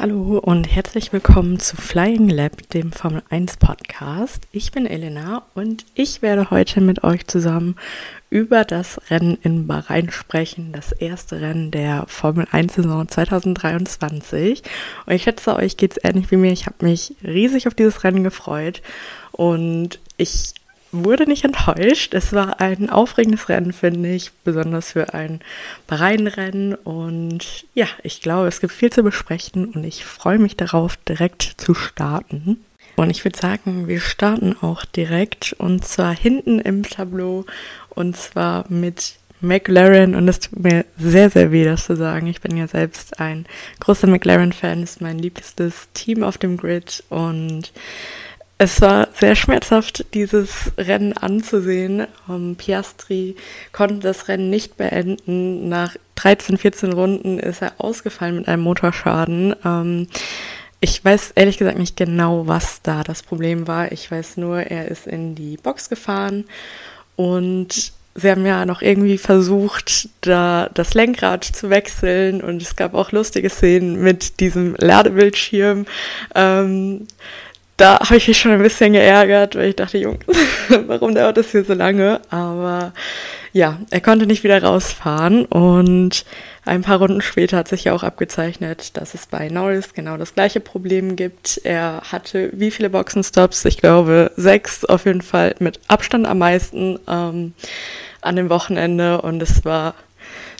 Hallo und herzlich willkommen zu Flying Lab, dem Formel 1 Podcast. Ich bin Elena und ich werde heute mit euch zusammen über das Rennen in Bahrain sprechen, das erste Rennen der Formel 1 Saison 2023. Und ich schätze, euch geht es ähnlich wie mir. Ich habe mich riesig auf dieses Rennen gefreut und ich wurde nicht enttäuscht. Es war ein aufregendes Rennen, finde ich, besonders für ein Bahrain-Rennen. Und ja, ich glaube, es gibt viel zu besprechen und ich freue mich darauf, direkt zu starten. Und ich würde sagen, wir starten auch direkt und zwar hinten im Tableau und zwar mit McLaren und es tut mir sehr, sehr weh, das zu sagen. Ich bin ja selbst ein großer McLaren-Fan, ist mein liebstes Team auf dem Grid und es war sehr schmerzhaft, dieses Rennen anzusehen. Um, Piastri konnte das Rennen nicht beenden. Nach 13, 14 Runden ist er ausgefallen mit einem Motorschaden. Ähm, ich weiß ehrlich gesagt nicht genau, was da das Problem war. Ich weiß nur, er ist in die Box gefahren und sie haben ja noch irgendwie versucht, da das Lenkrad zu wechseln und es gab auch lustige Szenen mit diesem Ladebildschirm. Ähm, da habe ich mich schon ein bisschen geärgert, weil ich dachte, Jungs, warum dauert das hier so lange? Aber ja, er konnte nicht wieder rausfahren und ein paar Runden später hat sich ja auch abgezeichnet, dass es bei Norris genau das gleiche Problem gibt. Er hatte wie viele Boxenstops? Ich glaube sechs, auf jeden Fall mit Abstand am meisten ähm, an dem Wochenende und es war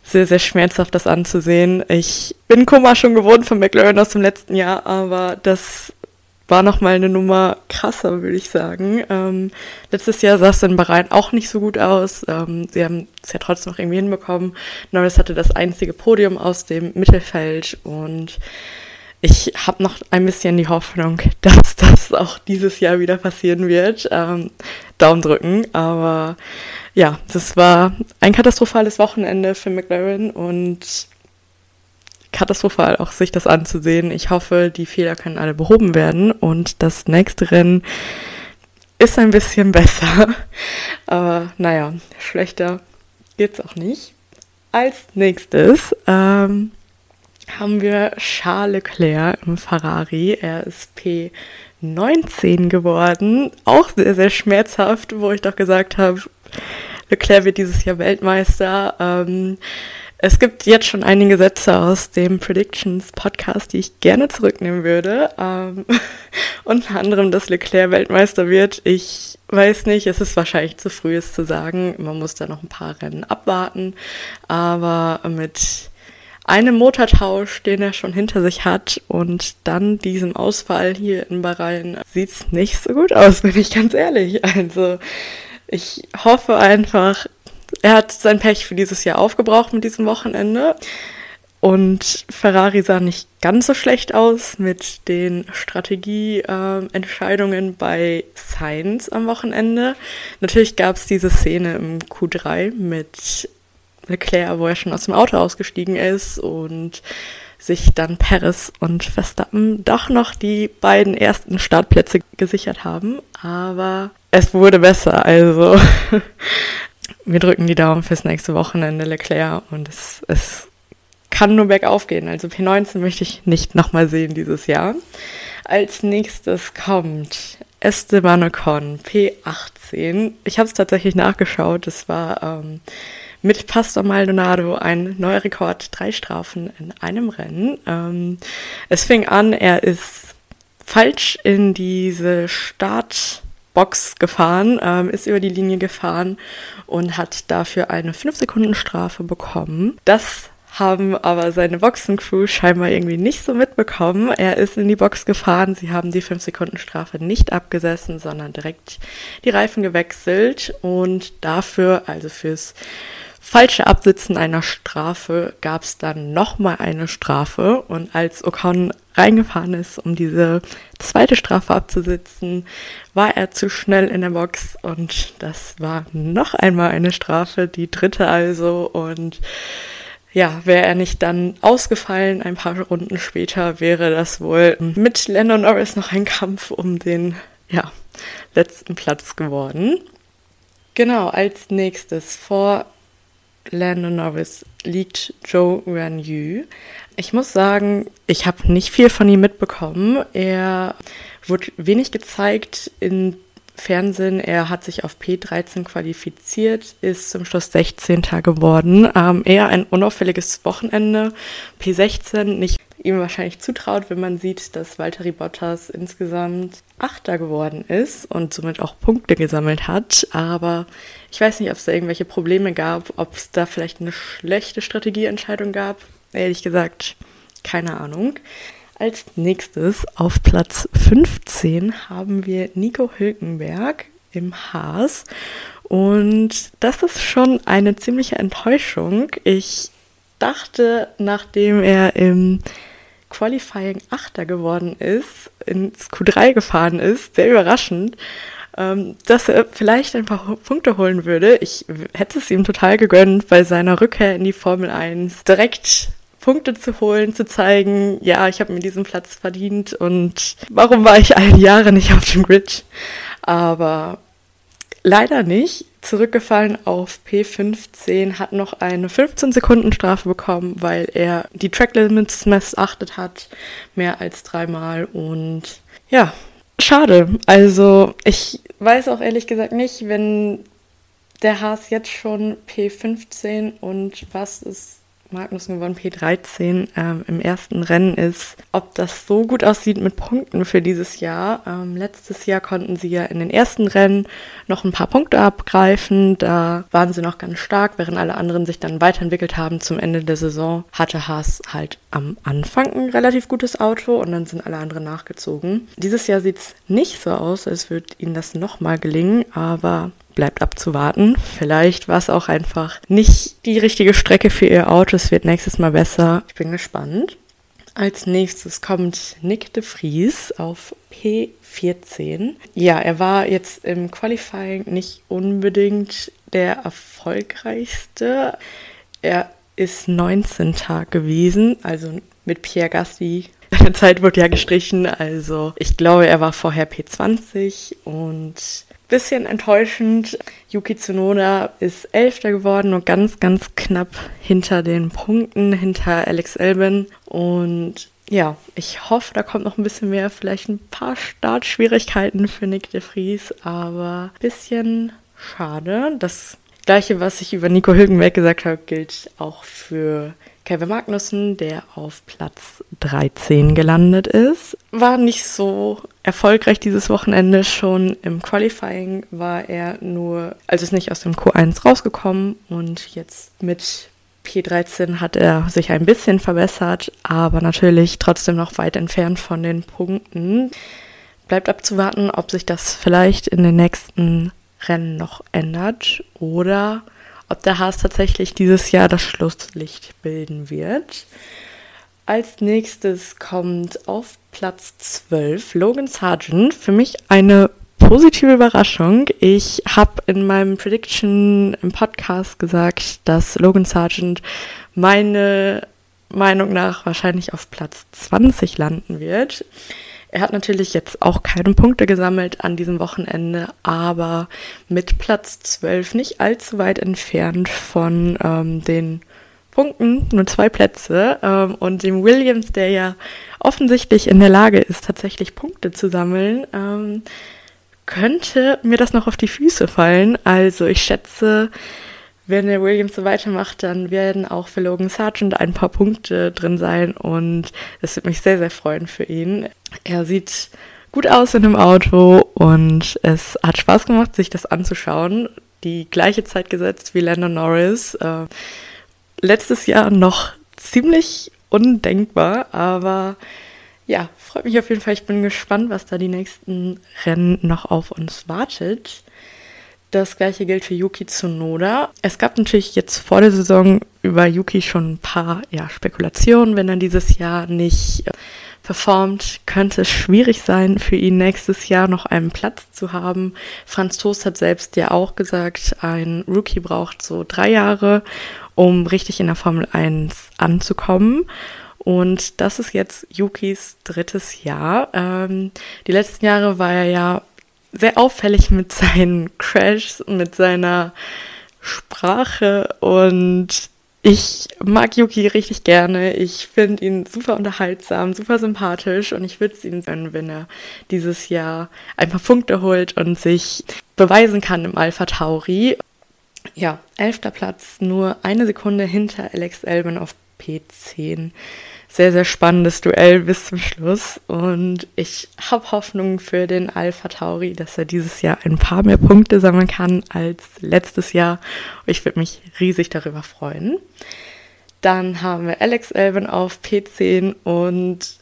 sehr, sehr schmerzhaft, das anzusehen. Ich bin Kummer schon gewohnt von McLaren aus dem letzten Jahr, aber das war nochmal eine Nummer krasser, würde ich sagen. Ähm, letztes Jahr sah es in Bahrain auch nicht so gut aus. Ähm, sie haben es ja trotzdem noch irgendwie hinbekommen. Norris hatte das einzige Podium aus dem Mittelfeld und ich habe noch ein bisschen die Hoffnung, dass das auch dieses Jahr wieder passieren wird. Ähm, Daumen drücken, aber ja, das war ein katastrophales Wochenende für McLaren und katastrophal, auch sich das anzusehen. Ich hoffe, die Fehler können alle behoben werden und das nächste Rennen ist ein bisschen besser. Aber naja, schlechter geht's auch nicht. Als nächstes ähm, haben wir Charles Leclerc im Ferrari. Er ist P19 geworden. Auch sehr, sehr schmerzhaft, wo ich doch gesagt habe, Leclerc wird dieses Jahr Weltmeister. Ähm, es gibt jetzt schon einige Sätze aus dem Predictions Podcast, die ich gerne zurücknehmen würde. Ähm, unter anderem, dass Leclerc Weltmeister wird. Ich weiß nicht, es ist wahrscheinlich zu früh, es zu sagen. Man muss da noch ein paar Rennen abwarten. Aber mit einem Motortausch, den er schon hinter sich hat und dann diesem Ausfall hier in Bahrain, sieht es nicht so gut aus, bin ich ganz ehrlich. Also ich hoffe einfach, er hat sein Pech für dieses Jahr aufgebraucht mit diesem Wochenende. Und Ferrari sah nicht ganz so schlecht aus mit den Strategieentscheidungen äh, bei Sainz am Wochenende. Natürlich gab es diese Szene im Q3 mit Leclerc, wo er schon aus dem Auto ausgestiegen ist und sich dann Paris und Verstappen doch noch die beiden ersten Startplätze gesichert haben. Aber es wurde besser, also wir drücken die Daumen fürs nächste Wochenende Leclerc und es, es kann nur bergauf gehen. Also P19 möchte ich nicht nochmal sehen dieses Jahr. Als nächstes kommt Esteban Ocon, P18. Ich habe es tatsächlich nachgeschaut. Es war ähm, mit Pastor Maldonado ein neuer Rekord, drei Strafen in einem Rennen. Ähm, es fing an, er ist falsch in diese Start Box gefahren, ähm, ist über die Linie gefahren und hat dafür eine 5-Sekunden-Strafe bekommen. Das haben aber seine Boxencrew scheinbar irgendwie nicht so mitbekommen. Er ist in die Box gefahren, sie haben die 5-Sekunden-Strafe nicht abgesessen, sondern direkt die Reifen gewechselt und dafür, also fürs falsche Absitzen einer Strafe, gab es dann nochmal eine Strafe und als Ocon reingefahren ist, um diese zweite Strafe abzusitzen, war er zu schnell in der Box und das war noch einmal eine Strafe, die dritte also und ja, wäre er nicht dann ausgefallen, ein paar Runden später wäre das wohl mit Lennon Norris noch ein Kampf um den, ja, letzten Platz geworden. Genau, als nächstes vor Lando Norris liegt Joe Yu. Ich muss sagen, ich habe nicht viel von ihm mitbekommen. Er wurde wenig gezeigt in Fernsehen. Er hat sich auf P13 qualifiziert, ist zum Schluss 16. geworden. Ähm, eher ein unauffälliges Wochenende. P16 nicht ihm wahrscheinlich zutraut, wenn man sieht, dass Valtteri Bottas insgesamt Achter geworden ist und somit auch Punkte gesammelt hat. Aber ich weiß nicht, ob es da irgendwelche Probleme gab, ob es da vielleicht eine schlechte Strategieentscheidung gab. Ehrlich gesagt, keine Ahnung. Als nächstes auf Platz 15 haben wir Nico Hülkenberg im Haas. Und das ist schon eine ziemliche Enttäuschung. Ich dachte, nachdem er im Qualifying Achter geworden ist, ins Q3 gefahren ist, sehr überraschend, ähm, dass er vielleicht ein paar Punkte holen würde. Ich hätte es ihm total gegönnt, bei seiner Rückkehr in die Formel 1 direkt Punkte zu holen, zu zeigen, ja, ich habe mir diesen Platz verdient und warum war ich all die Jahre nicht auf dem Grid? Aber leider nicht. Zurückgefallen auf P15, hat noch eine 15 Sekunden Strafe bekommen, weil er die Track Limits missachtet hat, mehr als dreimal und ja, schade. Also ich weiß auch ehrlich gesagt nicht, wenn der Haas jetzt schon P15 und was ist Magnussen gewonnen, P13 ähm, im ersten Rennen ist, ob das so gut aussieht mit Punkten für dieses Jahr. Ähm, letztes Jahr konnten sie ja in den ersten Rennen noch ein paar Punkte abgreifen. Da waren sie noch ganz stark, während alle anderen sich dann weiterentwickelt haben. Zum Ende der Saison hatte Haas halt am Anfang ein relativ gutes Auto und dann sind alle anderen nachgezogen. Dieses Jahr sieht es nicht so aus, als würde ihnen das nochmal gelingen, aber bleibt abzuwarten. Vielleicht war es auch einfach nicht die richtige Strecke für ihr Auto. Es wird nächstes Mal besser. Ich bin gespannt. Als nächstes kommt Nick de Vries auf P14. Ja, er war jetzt im Qualifying nicht unbedingt der erfolgreichste. Er ist 19. gewesen, also mit Pierre Gassi. Seine Zeit wurde ja gestrichen, also ich glaube, er war vorher P20 und bisschen enttäuschend. Yuki Tsunoda ist Elfter geworden und ganz, ganz knapp hinter den Punkten, hinter Alex Albin. Und ja, ich hoffe, da kommt noch ein bisschen mehr, vielleicht ein paar Startschwierigkeiten für Nick de Vries, aber bisschen schade. Das gleiche, was ich über Nico Hülkenberg gesagt habe, gilt auch für Kevin Magnussen, der auf Platz 13 gelandet ist. War nicht so erfolgreich dieses Wochenende. Schon im Qualifying war er nur, also ist nicht aus dem Q1 rausgekommen und jetzt mit P13 hat er sich ein bisschen verbessert, aber natürlich trotzdem noch weit entfernt von den Punkten. Bleibt abzuwarten, ob sich das vielleicht in den nächsten Rennen noch ändert oder ob der Haas tatsächlich dieses Jahr das Schlusslicht bilden wird. Als nächstes kommt auf Platz 12 Logan Sargent. Für mich eine positive Überraschung. Ich habe in meinem Prediction im Podcast gesagt, dass Logan Sargent meine Meinung nach wahrscheinlich auf Platz 20 landen wird. Er hat natürlich jetzt auch keine Punkte gesammelt an diesem Wochenende, aber mit Platz 12 nicht allzu weit entfernt von ähm, den Punkten, nur zwei Plätze. Ähm, und dem Williams, der ja offensichtlich in der Lage ist, tatsächlich Punkte zu sammeln, ähm, könnte mir das noch auf die Füße fallen. Also ich schätze, wenn der Williams so weitermacht, dann werden auch für Logan Sargent ein paar Punkte drin sein und das wird mich sehr, sehr freuen für ihn. Er sieht gut aus in dem Auto und es hat Spaß gemacht, sich das anzuschauen. Die gleiche Zeit gesetzt wie Landon Norris. Äh, letztes Jahr noch ziemlich undenkbar, aber ja, freut mich auf jeden Fall. Ich bin gespannt, was da die nächsten Rennen noch auf uns wartet. Das gleiche gilt für Yuki Tsunoda. Es gab natürlich jetzt vor der Saison über Yuki schon ein paar ja, Spekulationen. Wenn er dieses Jahr nicht äh, performt, könnte es schwierig sein, für ihn nächstes Jahr noch einen Platz zu haben. Franz Toast hat selbst ja auch gesagt, ein Rookie braucht so drei Jahre, um richtig in der Formel 1 anzukommen. Und das ist jetzt Yukis drittes Jahr. Ähm, die letzten Jahre war er ja sehr auffällig mit seinen Crashs, mit seiner Sprache und ich mag Yuki richtig gerne. Ich finde ihn super unterhaltsam, super sympathisch und ich würde es ihm gönnen, wenn er dieses Jahr ein paar Punkte holt und sich beweisen kann im Alpha Tauri. Ja, elfter Platz, nur eine Sekunde hinter Alex Elben auf P10 sehr, sehr spannendes Duell bis zum Schluss. Und ich habe Hoffnung für den Alpha Tauri, dass er dieses Jahr ein paar mehr Punkte sammeln kann als letztes Jahr. Ich würde mich riesig darüber freuen. Dann haben wir Alex Elben auf P10 und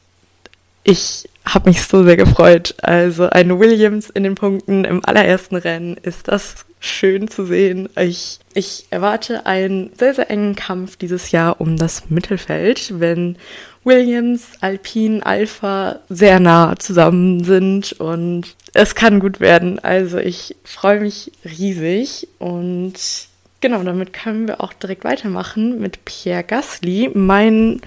ich habe mich so sehr gefreut. Also eine Williams in den Punkten im allerersten Rennen ist das schön zu sehen. Ich, ich erwarte einen sehr, sehr engen Kampf dieses Jahr um das Mittelfeld, wenn Williams, Alpine, Alpha sehr nah zusammen sind und es kann gut werden. Also ich freue mich riesig und genau, damit können wir auch direkt weitermachen mit Pierre Gasly, mein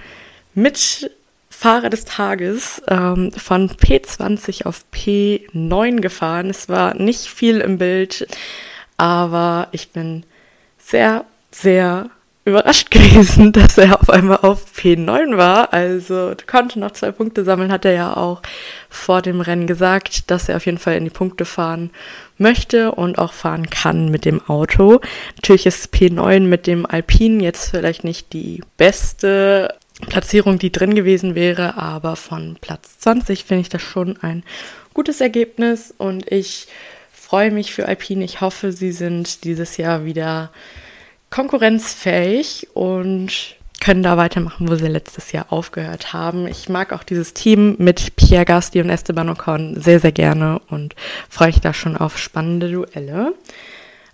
Mitfahrer des Tages ähm, von P20 auf P9 gefahren. Es war nicht viel im Bild aber ich bin sehr, sehr überrascht gewesen, dass er auf einmal auf P9 war. Also konnte noch zwei Punkte sammeln, hat er ja auch vor dem Rennen gesagt, dass er auf jeden Fall in die Punkte fahren möchte und auch fahren kann mit dem Auto. Natürlich ist P9 mit dem Alpine jetzt vielleicht nicht die beste Platzierung, die drin gewesen wäre, aber von Platz 20 finde ich das schon ein gutes Ergebnis und ich freue mich für Alpine. Ich hoffe, sie sind dieses Jahr wieder konkurrenzfähig und können da weitermachen, wo sie letztes Jahr aufgehört haben. Ich mag auch dieses Team mit Pierre Gasly und Esteban Ocon sehr, sehr gerne und freue mich da schon auf spannende Duelle.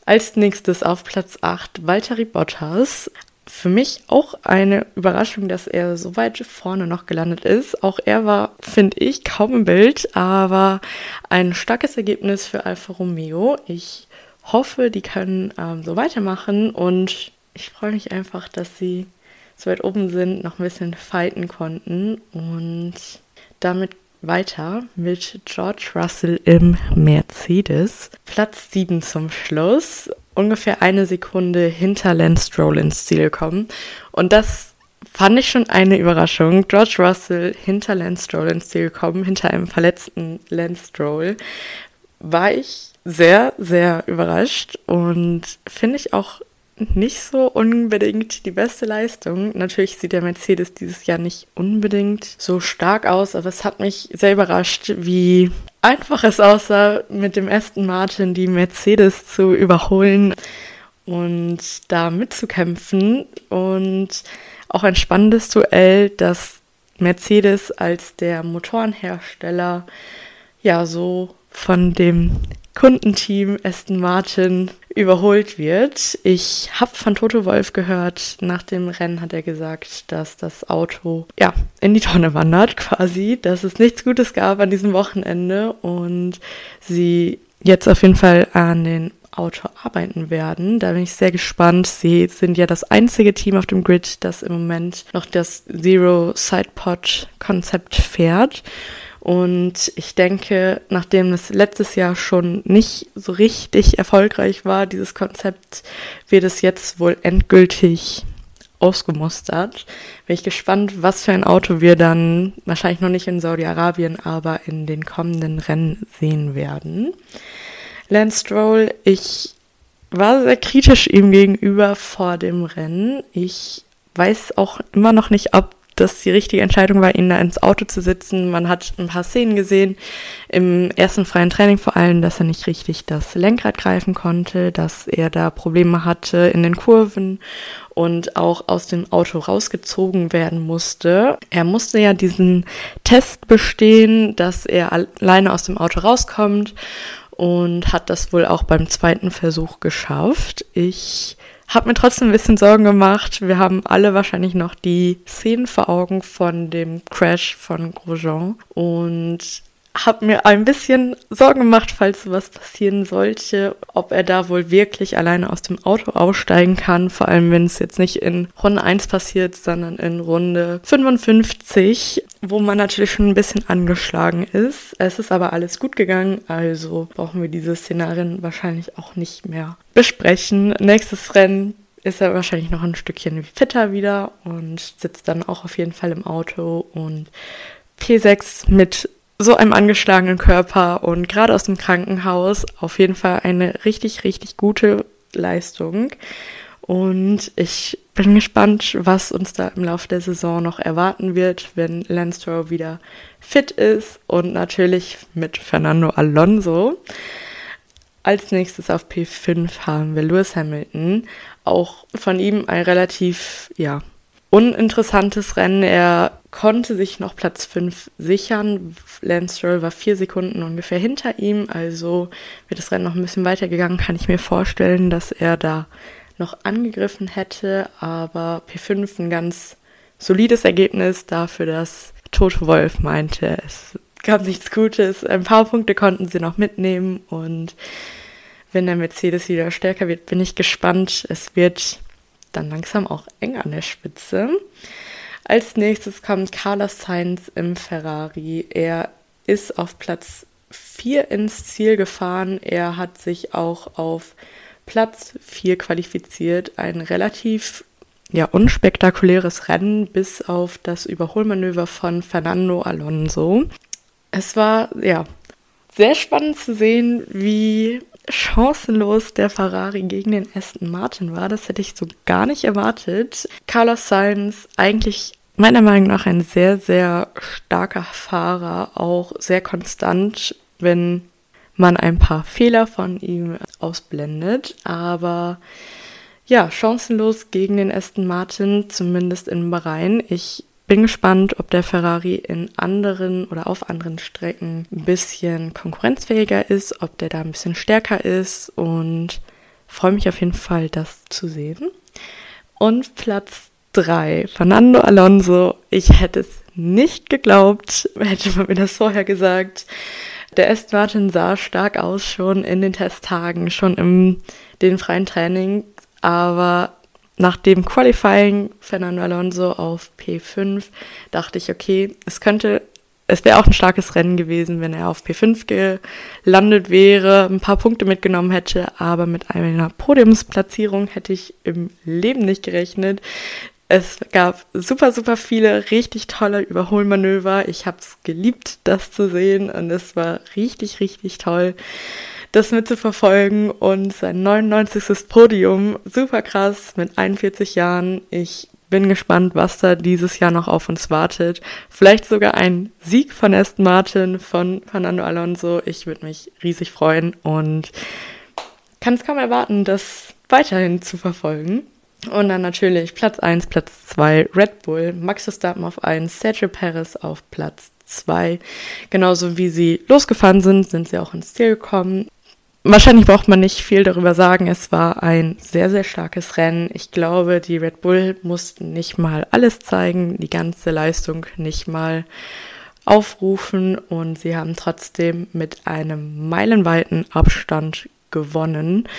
Als nächstes auf Platz 8 Valtteri Bottas für mich auch eine Überraschung, dass er so weit vorne noch gelandet ist. Auch er war, finde ich, kaum im Bild, aber ein starkes Ergebnis für Alfa Romeo. Ich hoffe, die können ähm, so weitermachen und ich freue mich einfach, dass sie so weit oben sind, noch ein bisschen fighten konnten und damit weiter mit George Russell im Mercedes. Platz 7 zum Schluss ungefähr eine Sekunde hinter Lance Stroll ins Ziel kommen. Und das fand ich schon eine Überraschung. George Russell hinter Lance Stroll ins Ziel kommen, hinter einem verletzten Lance Stroll, war ich sehr, sehr überrascht und finde ich auch nicht so unbedingt die beste Leistung. Natürlich sieht der Mercedes dieses Jahr nicht unbedingt so stark aus, aber es hat mich sehr überrascht, wie einfach es aussah, mit dem Aston Martin die Mercedes zu überholen und da mitzukämpfen. Und auch ein spannendes Duell, dass Mercedes als der Motorenhersteller ja so von dem Kundenteam Aston Martin überholt wird. Ich habe von Toto Wolf gehört, nach dem Rennen hat er gesagt, dass das Auto ja in die Tonne wandert quasi, dass es nichts Gutes gab an diesem Wochenende und sie jetzt auf jeden Fall an den Auto arbeiten werden. Da bin ich sehr gespannt. Sie sind ja das einzige Team auf dem Grid, das im Moment noch das Zero Sidepod Konzept fährt. Und ich denke, nachdem es letztes Jahr schon nicht so richtig erfolgreich war, dieses Konzept, wird es jetzt wohl endgültig ausgemustert. Bin ich gespannt, was für ein Auto wir dann wahrscheinlich noch nicht in Saudi-Arabien, aber in den kommenden Rennen sehen werden. Lance Stroll, ich war sehr kritisch ihm gegenüber vor dem Rennen. Ich weiß auch immer noch nicht, ob das die richtige Entscheidung war, ihn da ins Auto zu sitzen. Man hat ein paar Szenen gesehen, im ersten freien Training vor allem, dass er nicht richtig das Lenkrad greifen konnte, dass er da Probleme hatte in den Kurven und auch aus dem Auto rausgezogen werden musste. Er musste ja diesen Test bestehen, dass er alleine aus dem Auto rauskommt und hat das wohl auch beim zweiten Versuch geschafft. Ich habe mir trotzdem ein bisschen Sorgen gemacht. Wir haben alle wahrscheinlich noch die Szenen vor Augen von dem Crash von Grosjean und habe mir ein bisschen Sorgen gemacht, falls sowas passieren sollte, ob er da wohl wirklich alleine aus dem Auto aussteigen kann, vor allem wenn es jetzt nicht in Runde 1 passiert, sondern in Runde 55, wo man natürlich schon ein bisschen angeschlagen ist. Es ist aber alles gut gegangen, also brauchen wir diese Szenarien wahrscheinlich auch nicht mehr besprechen. Nächstes Rennen ist er wahrscheinlich noch ein Stückchen fitter wieder und sitzt dann auch auf jeden Fall im Auto und P6 mit so einem angeschlagenen Körper und gerade aus dem Krankenhaus auf jeden Fall eine richtig, richtig gute Leistung. Und ich bin gespannt, was uns da im Laufe der Saison noch erwarten wird, wenn Lance Stroll wieder fit ist und natürlich mit Fernando Alonso. Als nächstes auf P5 haben wir Lewis Hamilton. Auch von ihm ein relativ, ja, uninteressantes Rennen. Er konnte sich noch Platz 5 sichern. Lance Stroll war vier Sekunden ungefähr hinter ihm, also wird das Rennen noch ein bisschen weitergegangen, kann ich mir vorstellen, dass er da noch angegriffen hätte, aber P5 ein ganz solides Ergebnis dafür, dass Toto Wolf meinte, es gab nichts Gutes. Ein paar Punkte konnten sie noch mitnehmen und wenn der Mercedes wieder stärker wird, bin ich gespannt. Es wird dann langsam auch eng an der Spitze. Als nächstes kommt Carlos Sainz im Ferrari. Er ist auf Platz 4 ins Ziel gefahren. Er hat sich auch auf Platz 4 qualifiziert. Ein relativ ja, unspektakuläres Rennen bis auf das Überholmanöver von Fernando Alonso. Es war ja sehr spannend zu sehen, wie chancenlos der Ferrari gegen den Aston Martin war. Das hätte ich so gar nicht erwartet. Carlos Sainz eigentlich meiner Meinung nach ein sehr, sehr starker Fahrer, auch sehr konstant, wenn man ein paar Fehler von ihm ausblendet. Aber ja, chancenlos gegen den Aston Martin, zumindest in Bahrain. Ich bin gespannt, ob der Ferrari in anderen oder auf anderen Strecken ein bisschen konkurrenzfähiger ist, ob der da ein bisschen stärker ist und freue mich auf jeden Fall, das zu sehen. Und Platz 3, Fernando Alonso. Ich hätte es nicht geglaubt, hätte man mir das vorher gesagt. Der Aston Martin sah stark aus schon in den Testtagen, schon im den freien Training, aber nach dem Qualifying Fernando Alonso auf P5 dachte ich, okay, es könnte, es wäre auch ein starkes Rennen gewesen, wenn er auf P5 gelandet wäre, ein paar Punkte mitgenommen hätte, aber mit einer Podiumsplatzierung hätte ich im Leben nicht gerechnet. Es gab super, super viele richtig tolle Überholmanöver. Ich habe es geliebt, das zu sehen und es war richtig, richtig toll das mitzuverfolgen und sein 99. Podium, super krass, mit 41 Jahren. Ich bin gespannt, was da dieses Jahr noch auf uns wartet. Vielleicht sogar ein Sieg von Aston Martin, von Fernando Alonso. Ich würde mich riesig freuen und kann es kaum erwarten, das weiterhin zu verfolgen. Und dann natürlich Platz 1, Platz 2 Red Bull, Max Verstappen auf 1, Sergio Perez auf Platz 2. Genauso wie sie losgefahren sind, sind sie auch ins Ziel gekommen. Wahrscheinlich braucht man nicht viel darüber sagen. Es war ein sehr, sehr starkes Rennen. Ich glaube, die Red Bull mussten nicht mal alles zeigen, die ganze Leistung nicht mal aufrufen und sie haben trotzdem mit einem meilenweiten Abstand gewonnen.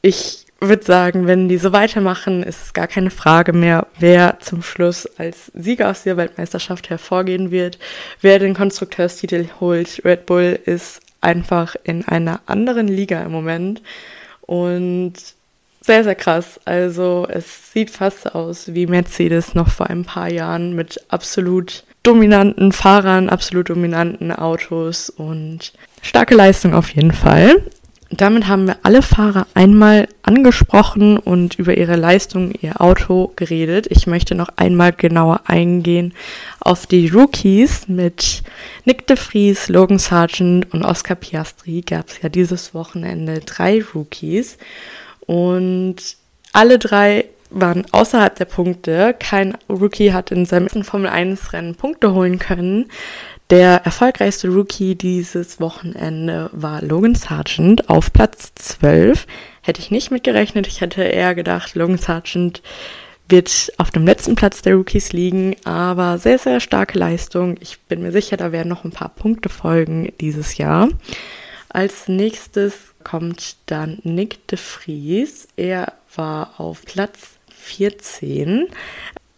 Ich würde sagen, wenn die so weitermachen, ist es gar keine Frage mehr, wer zum Schluss als Sieger aus der Weltmeisterschaft hervorgehen wird, wer den Konstrukteurstitel holt. Red Bull ist einfach in einer anderen Liga im Moment und sehr, sehr krass. Also es sieht fast aus wie Mercedes noch vor ein paar Jahren mit absolut dominanten Fahrern, absolut dominanten Autos und starke Leistung auf jeden Fall. Damit haben wir alle Fahrer einmal angesprochen und über ihre Leistung, ihr Auto geredet. Ich möchte noch einmal genauer eingehen auf die Rookies mit Nick de Vries, Logan Sargent und Oscar Piastri. Gab es ja dieses Wochenende drei Rookies und alle drei waren außerhalb der Punkte. Kein Rookie hat in seinem ersten Formel 1 Rennen Punkte holen können. Der erfolgreichste Rookie dieses Wochenende war Logan Sargent auf Platz 12. Hätte ich nicht mitgerechnet. Ich hätte eher gedacht, Logan Sargent wird auf dem letzten Platz der Rookies liegen, aber sehr, sehr starke Leistung. Ich bin mir sicher, da werden noch ein paar Punkte folgen dieses Jahr. Als nächstes kommt dann Nick de Vries. Er war auf Platz 14.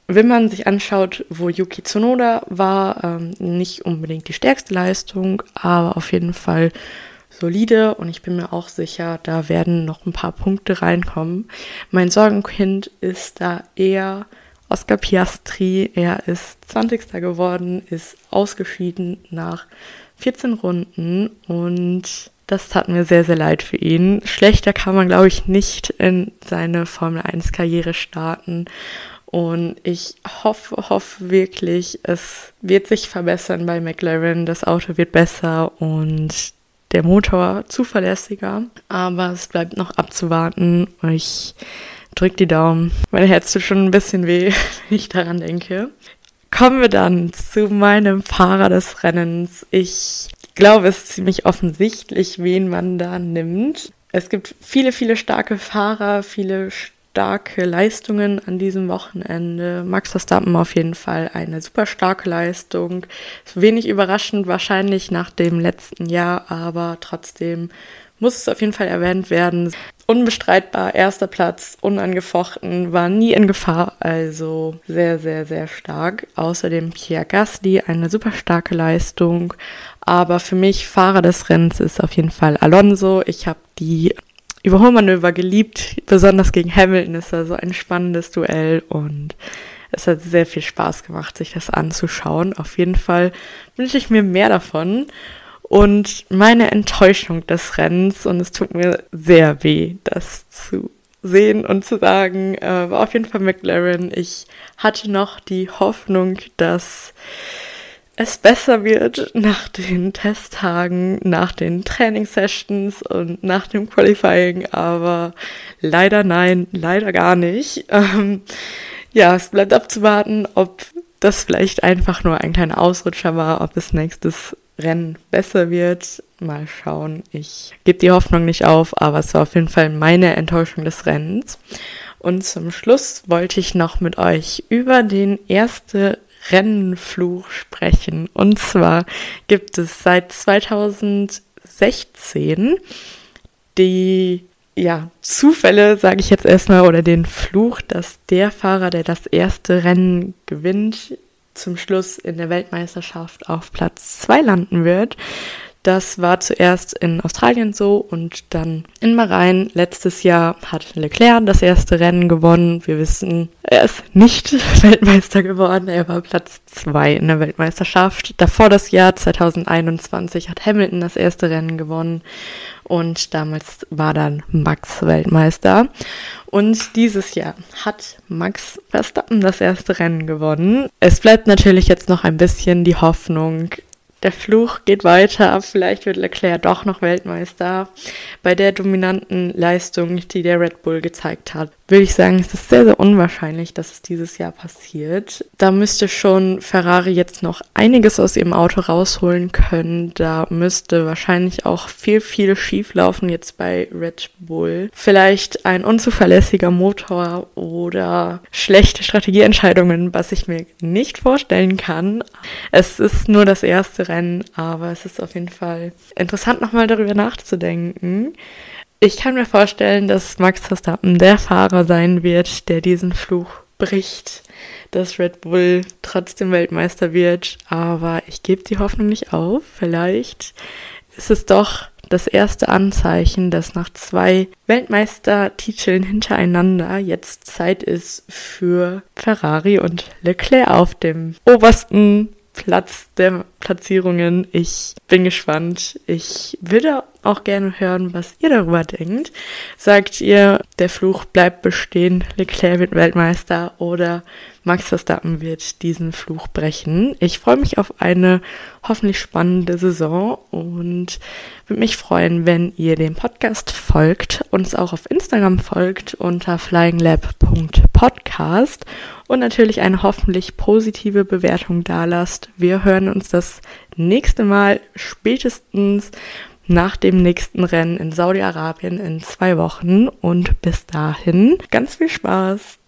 Wenn man sich anschaut, wo Yuki Tsunoda war, ähm, nicht unbedingt die stärkste Leistung, aber auf jeden Fall solide und ich bin mir auch sicher, da werden noch ein paar Punkte reinkommen. Mein Sorgenkind ist da eher Oscar Piastri. Er ist 20. geworden, ist ausgeschieden nach 14 Runden und das tat mir sehr, sehr leid für ihn. Schlechter kann man, glaube ich, nicht in seine Formel 1 Karriere starten. Und ich hoffe, hoffe wirklich, es wird sich verbessern bei McLaren. Das Auto wird besser und der Motor zuverlässiger. Aber es bleibt noch abzuwarten. Ich drücke die Daumen. Mein Herz tut schon ein bisschen weh, wenn ich daran denke. Kommen wir dann zu meinem Fahrer des Rennens. Ich glaube, es ist ziemlich offensichtlich, wen man da nimmt. Es gibt viele, viele starke Fahrer, viele starke Leistungen an diesem Wochenende. Max Verstappen auf jeden Fall eine super starke Leistung. Wenig überraschend wahrscheinlich nach dem letzten Jahr, aber trotzdem muss es auf jeden Fall erwähnt werden. Unbestreitbar, erster Platz, unangefochten, war nie in Gefahr, also sehr, sehr, sehr stark. Außerdem Pierre Gasly, eine super starke Leistung. Aber für mich Fahrer des Rennens ist auf jeden Fall Alonso. Ich habe die Überholmanöver geliebt, besonders gegen Hamilton ist da so ein spannendes Duell und es hat sehr viel Spaß gemacht, sich das anzuschauen. Auf jeden Fall wünsche ich mir mehr davon. Und meine Enttäuschung des Rennens, und es tut mir sehr weh, das zu sehen und zu sagen, äh, war auf jeden Fall McLaren. Ich hatte noch die Hoffnung, dass es besser wird nach den Testtagen, nach den Trainingssessions und nach dem Qualifying, aber leider nein, leider gar nicht. Ähm, ja, es bleibt abzuwarten, ob das vielleicht einfach nur ein kleiner Ausrutscher war, ob es nächstes Rennen besser wird. Mal schauen. Ich gebe die Hoffnung nicht auf, aber es war auf jeden Fall meine Enttäuschung des Rennens. Und zum Schluss wollte ich noch mit euch über den erste Rennenfluch sprechen. Und zwar gibt es seit 2016 die ja, Zufälle, sage ich jetzt erstmal, oder den Fluch, dass der Fahrer, der das erste Rennen gewinnt, zum Schluss in der Weltmeisterschaft auf Platz 2 landen wird. Das war zuerst in Australien so und dann in Bahrain. Letztes Jahr hat Leclerc das erste Rennen gewonnen. Wir wissen, er ist nicht Weltmeister geworden. Er war Platz zwei in der Weltmeisterschaft. Davor das Jahr 2021 hat Hamilton das erste Rennen gewonnen und damals war dann Max Weltmeister. Und dieses Jahr hat Max Verstappen das erste Rennen gewonnen. Es bleibt natürlich jetzt noch ein bisschen die Hoffnung, der Fluch geht weiter. Vielleicht wird Leclerc doch noch Weltmeister. Bei der dominanten Leistung, die der Red Bull gezeigt hat, würde ich sagen, es ist sehr, sehr unwahrscheinlich, dass es dieses Jahr passiert. Da müsste schon Ferrari jetzt noch einiges aus ihrem Auto rausholen können. Da müsste wahrscheinlich auch viel, viel schief laufen jetzt bei Red Bull. Vielleicht ein unzuverlässiger Motor oder schlechte Strategieentscheidungen, was ich mir nicht vorstellen kann. Es ist nur das erste Rennen, aber es ist auf jeden Fall interessant, nochmal darüber nachzudenken. Ich kann mir vorstellen, dass Max Verstappen der Fahrer sein wird, der diesen Fluch bricht, dass Red Bull trotzdem Weltmeister wird. Aber ich gebe die Hoffnung nicht auf. Vielleicht ist es doch das erste Anzeichen, dass nach zwei Weltmeistertiteln hintereinander jetzt Zeit ist für Ferrari und Leclerc auf dem obersten Platz der Platzierungen. Ich bin gespannt. Ich würde auch gerne hören, was ihr darüber denkt. Sagt ihr, der Fluch bleibt bestehen, Leclerc wird Weltmeister oder Max Verstappen wird diesen Fluch brechen? Ich freue mich auf eine hoffentlich spannende Saison und würde mich freuen, wenn ihr dem Podcast folgt, uns auch auf Instagram folgt unter flyinglab.podcast und natürlich eine hoffentlich positive Bewertung dalasst. Wir hören uns das nächste Mal spätestens nach dem nächsten Rennen in Saudi-Arabien in zwei Wochen und bis dahin ganz viel Spaß.